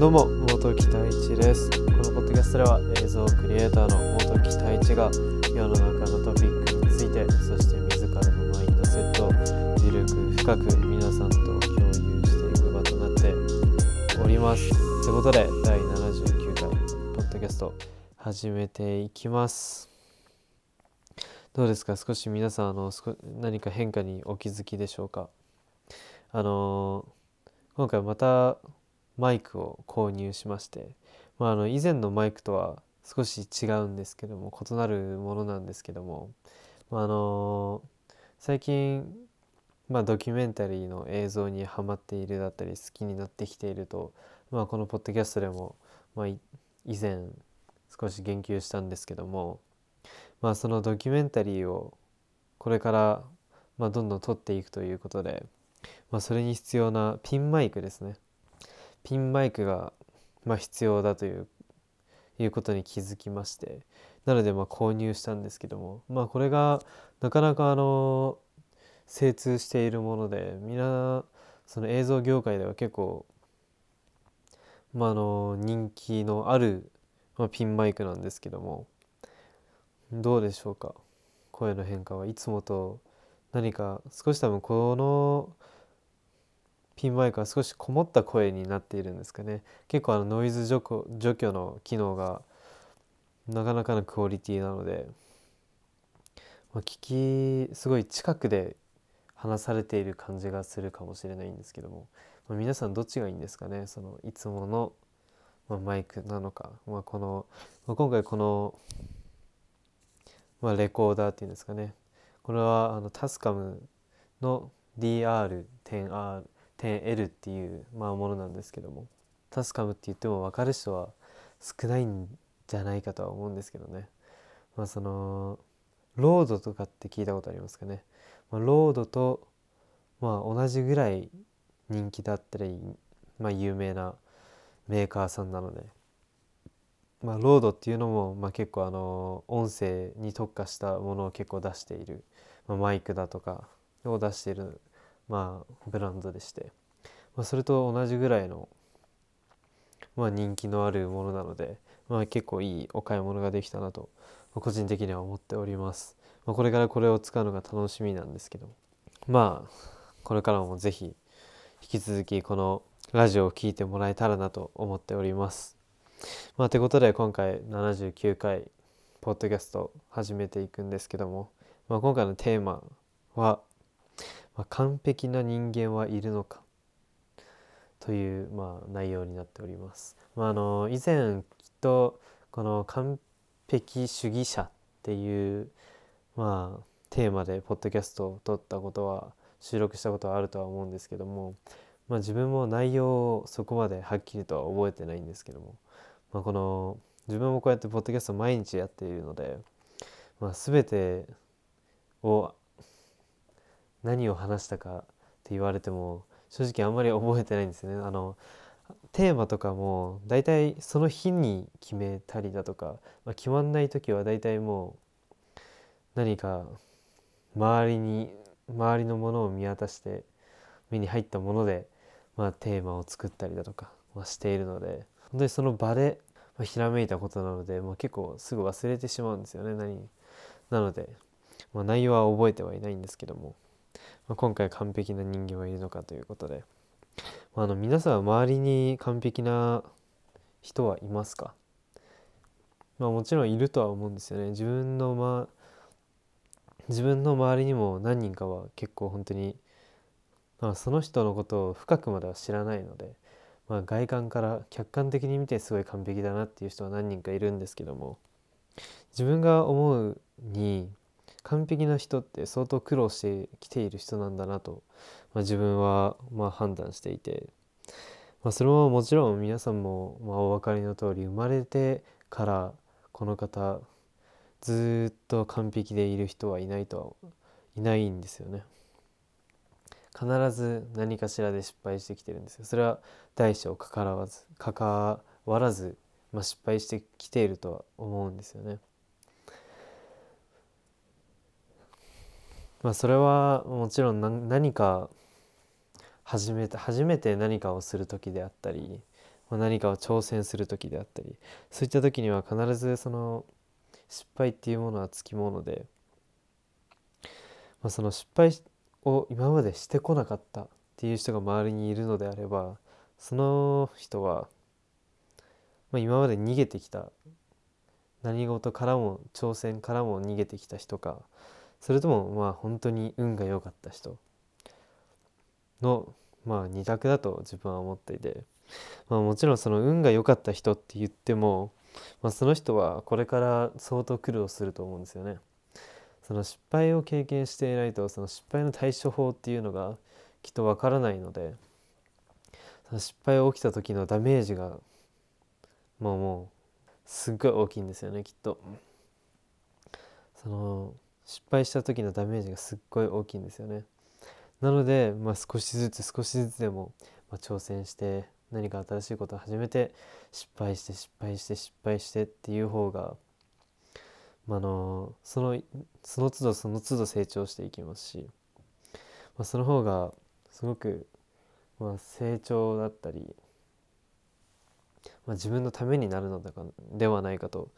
どうも元木太一です。このポッドキャストでは映像クリエイターの元木太一が世の中のトピックについてそして自らのマインドセットを緩く深く皆さんと共有していく場となっております。ということで第79回ポッドキャスト始めていきます。どうですか？少し皆さんあの何か変化にお気づきでしょうか？あの今回またマイクを購入しまして、まあ、あの以前のマイクとは少し違うんですけども異なるものなんですけども、まあ、あの最近、まあ、ドキュメンタリーの映像にはまっているだったり好きになってきていると、まあ、このポッドキャストでも、まあ、以前少し言及したんですけども、まあ、そのドキュメンタリーをこれから、まあ、どんどん撮っていくということで、まあ、それに必要なピンマイクですね。ピンマイクが、まあ、必要だといういうことに気づきましてなのでまあ購入したんですけどもまあこれがなかなかあの精通しているものでみんなその映像業界では結構まああの人気のある、まあ、ピンマイクなんですけどもどうでしょうか？声の変化はいつもと何か少し多分このピンマイクは少しこもった声になっているんですかね。結構あのノイズ除去除去の機能がなかなかのクオリティなので、まあ、聞きすごい近くで話されている感じがするかもしれないんですけども、まあ、皆さんどっちがいいんですかね？そのいつもの、ま、マイクなのか、まあ、この、ま、今回この、まあ、レコーダーっていうんですかね。これはあのタスカムの DR10R10L っていう、まあ、ものなんですけども。タスカムって言っても分かる人は少ないんじゃないかとは思うんですけどね。まあそのロードとかって聞いたことありますかね、まあ、ロードとまあ同じぐらい人気だったり、まあ、有名なメーカーさんなので、まあ、ロードっていうのも、まあ、結構あの音声に特化したものを結構出している、まあ、マイクだとかを出しているまあ、ブランドでして、まあ、それと同じぐらいの、まあ、人気のあるものなので、まあ、結構いいお買い物ができたなと個人的には思っております、まあ、これからこれを使うのが楽しみなんですけどまあこれからもぜひ引き続きこのラジオを聴いてもらえたらなと思っております。まあということで今回79回ポッドキャスト始めていくんですけども、まあ、今回のテーマはまあ、完璧な人間はいるのか？という、まあ、内容になっております。まあ、あの以前きっとこの完璧主義者っていう、まあ、テーマでポッドキャストを撮ったことは収録したことはあるとは思うんですけども、まあ、自分も内容をそこまではっきりとは覚えてないんですけども、まあ、この自分もこうやってポッドキャスト毎日やっているので、まあ、全てを何を話したかって言われても正直あんまり覚えてないんですよね。あのテーマとかも大体その日に決めたりだとか、まあ、決まんない時は大体もう何か周りに周りのものを見渡して目に入ったもので、まあ、テーマを作ったりだとか、まあ、しているので本当にその場で、まあ、ひらめいたことなので、まあ、結構すぐ忘れてしまうんですよね何なので、まあ、内容は覚えてはいないんですけどもまあ、今回完璧な人間はいるのかということで、まあ、あの皆さんは周りに完璧な人はいますか？まあもちろんいるとは思うんですよね。自分のま自分の周りにも何人かは結構本当にまあその人のことを深くまでは知らないので、まあ、外観から客観的に見てすごい完璧だなっていう人は何人かいるんですけども自分が思うに完璧な人って相当苦労してきている人なんだなと、まあ、自分はま判断していて、まあ、それももちろん皆さんもまお分かりの通り生まれてからこの方ずっと完璧でいる人はいないとはいないんですよね。必ず何かしらで失敗してきてるんですよ。それは大小関わらず関わらず、まあ、失敗してきているとは思うんですよね。まあそれはもちろん何か初めて初めて何かをする時であったり何かを挑戦する時であったりそういった時には必ずその失敗っていうものはつきもので、まあ、その失敗を今までしてこなかったっていう人が周りにいるのであればその人は、まあ、今まで逃げてきた何事からも挑戦からも逃げてきた人かそれともまあ本当に運が良かった人のまあ二択だと自分は思っていて、まあ、もちろんその運が良かった人って言っても、まあ、その人はこれから相当苦労すると思うんですよね。その失敗を経験していないとその失敗の対処法っていうのがきっとわからないのでその失敗が起きた時のダメージがもうもうすっごい大きいんですよねきっと。その失敗した時のダメージがすっごい大きいんですよね。なので、まあ、少しずつ少しずつでも、まあ、挑戦して何か新しいことを始めて失敗して失敗して失敗してっていう方が、まあのそのその都度その都度成長していきますし、まあ、その方がすごく、まあ、成長だったり、まあ、自分のためになるのではないかと、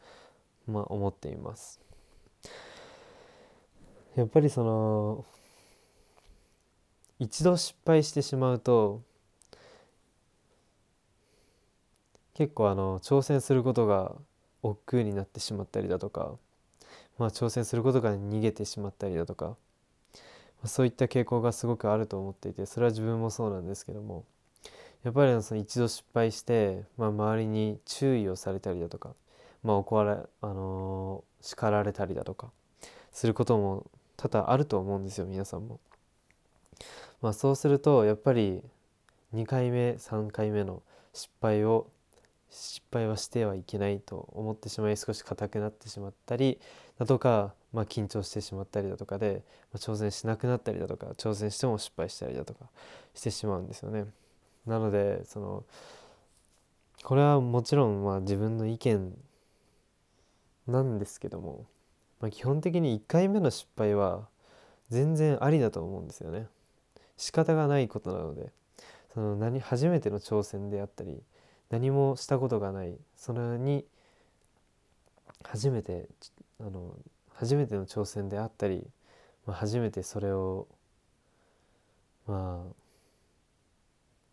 まあ、思っています。やっぱりその一度失敗してしまうと結構あの挑戦することが億劫になってしまったりだとか、まあ、挑戦することが逃げてしまったりだとか、まあ、そういった傾向がすごくあると思っていてそれは自分もそうなんですけどもやっぱりその一度失敗して、まあ、周りに注意をされたりだとか、まあ、怒られ、あのー、叱られたりだとかすることも多々あると思うんですよ皆さんも。まあ、そうするとやっぱり2回目3回目の失敗を失敗はしてはいけないと思ってしまい少し硬くなってしまったりだとか、まあ、緊張してしまったりだとかで、まあ、挑戦しなくなったりだとか挑戦しても失敗したりだとかしてしまうんですよね。なのでそのこれはもちろんまあ自分の意見なんですけども、まあ、基本的に1回目の失敗は全然ありだと思うんですよね。仕方がないことなのでその何初めての挑戦であったり何もしたことがないそれに初めてあの初めての挑戦であったり、まあ、初めてそれを、まあ、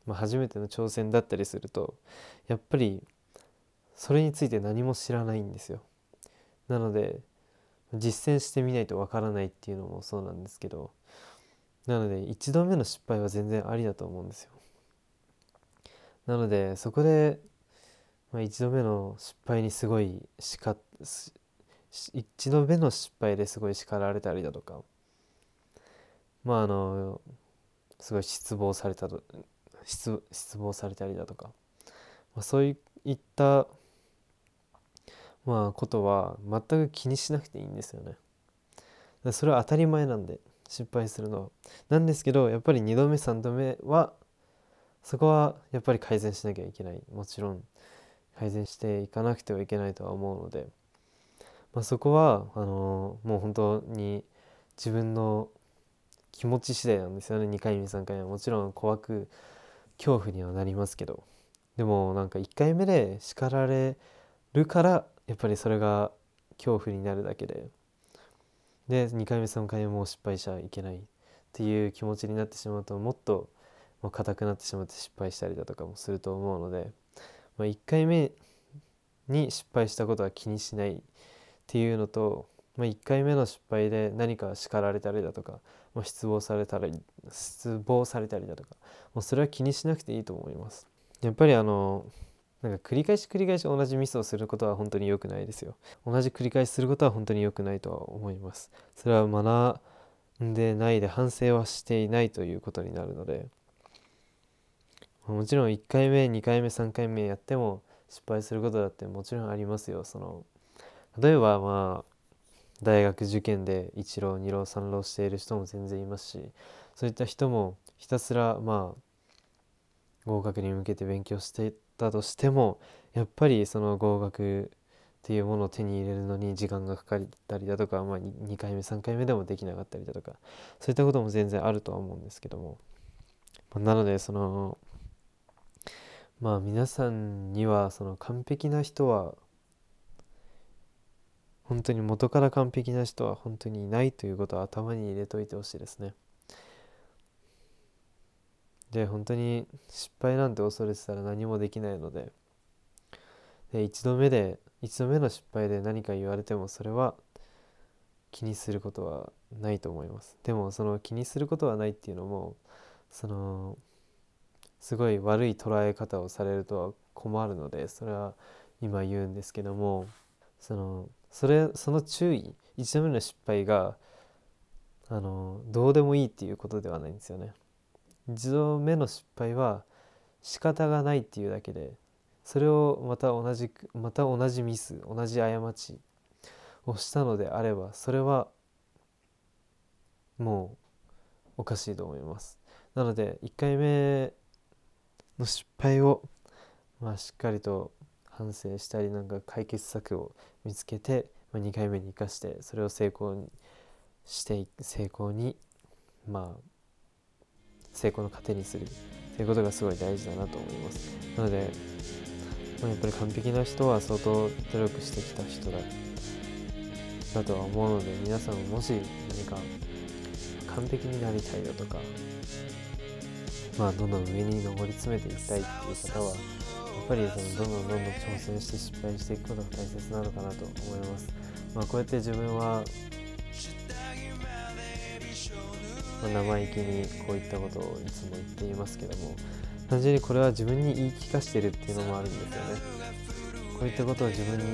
まあ初めての挑戦だったりするとやっぱりそれについて何も知らないんですよ。なので実践してみないとわからないっていうのもそうなんですけどなので1度目の失敗は全然ありだと思うんですよ。なのでそこで、まあ、1度目の失敗にすごい叱っ1度目の失敗ですごい叱られたりだとかまああのすごい失望されたと失望されたりだとか、まあ、そういったまあことは全く気にしなくていいんですよね。それは当たり前なんで失敗するのは。なんですけどやっぱり2度目3度目はそこはやっぱり改善しなきゃいけない。もちろん改善していかなくてはいけないとは思うので、まあ、そこはあの、もう本当に自分の気持ち次第なんですよね。2回目3回目はもちろん怖く恐怖にはなりますけど。でもなんか1回目で叱られるからやっぱりそれが恐怖になるだけで。で2回目3回目も失敗しちゃいけないっていう気持ちになってしまうともっとま硬くなってしまって失敗したりだとかもすると思うので、まあ、1回目に失敗したことは気にしないっていうのと、まあ、1回目の失敗で何か叱られたりだとか、まあ、失望されたり失望されたりだとかもうそれは気にしなくていいと思います。やっぱりあのなんか繰り返し繰り返し同じミスをすることは本当に良くないですよ。同じ繰り返しすることは本当に良くないとは思います。それは学んでないで反省はしていないということになるので、もちろん1回目、2回目、3回目やっても失敗することだってもちろんありますよ。その例えばまあ大学受験で1浪2浪3浪している人も全然いますしそういった人もひたすらまあ合格に向けて勉強していたとしてもやっぱりその合格っていうものを手に入れるのに時間がかかったりだとか、まあ、2回目3回目でもできなかったりだとかそういったことも全然あるとは思うんですけども、まあ、なのでそのまあ皆さんにはその完璧な人は本当に元から完璧な人は本当にいないということを頭に入れといてほしいですね。で本当に失敗なんて恐れてたら何もできないのでで一度目で一度目の失敗で何か言われてもそれは気にすることはないと思いますでもその気にすることはないっていうのもそのすごい悪い捉え方をされるとは困るのでそれは今言うんですけどもそのそれその注意一度目の失敗があのどうでもいいっていうことではないんですよね。一度目の失敗は仕方がないっていうだけでそれをまた同じまた同じミス同じ過ちをしたのであればそれはもうおかしいと思いますなので1回目の失敗をまあしっかりと反省したりなんか解決策を見つけて、まあ、2回目に生かしてそれを成功にして成功にまあ成功の糧にするということがすごい大事だなと思います。なので、まあ、やっぱり完璧な人は相当努力してきた人だだとは思うので皆さんもし何か完璧になりたいだとかまあどんどん上に上り詰めていきたいっていう方はやっぱりそのどんどんどんどん挑戦して失敗していくことが大切なのかなと思います。まあ、こうやって自分はまあ、生意気にこういったことをいつも言っていますけども単純にこれは自分に言い聞かせてるっていうのもあるんですよねこういったことを自分に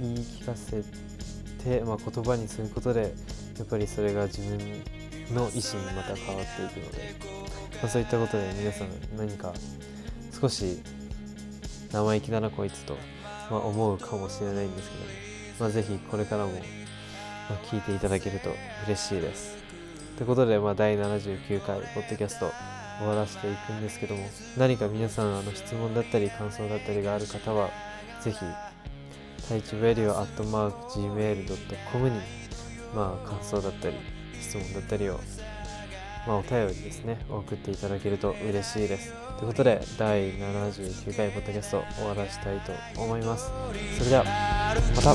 言い聞かせて、まあ、言葉にすることでやっぱりそれが自分の意思にまた変わっていくので、まあ、そういったことで皆さん何か少し生意気だなこいつと、まあ、思うかもしれないんですけど、まあ、ぜひこれからも、ま聞いていただけると嬉しいです。ということで、まあ、第79回ポッドキャスト終わらせていくんですけども何か皆さんあの質問だったり感想だったりがある方はぜひ太一 radio.gmail.com にまあ感想だったり質問だったりをまあお便りですね送っていただけると嬉しいです。ということで第79回ポッドキャスト終わらしたいと思います。それではまた。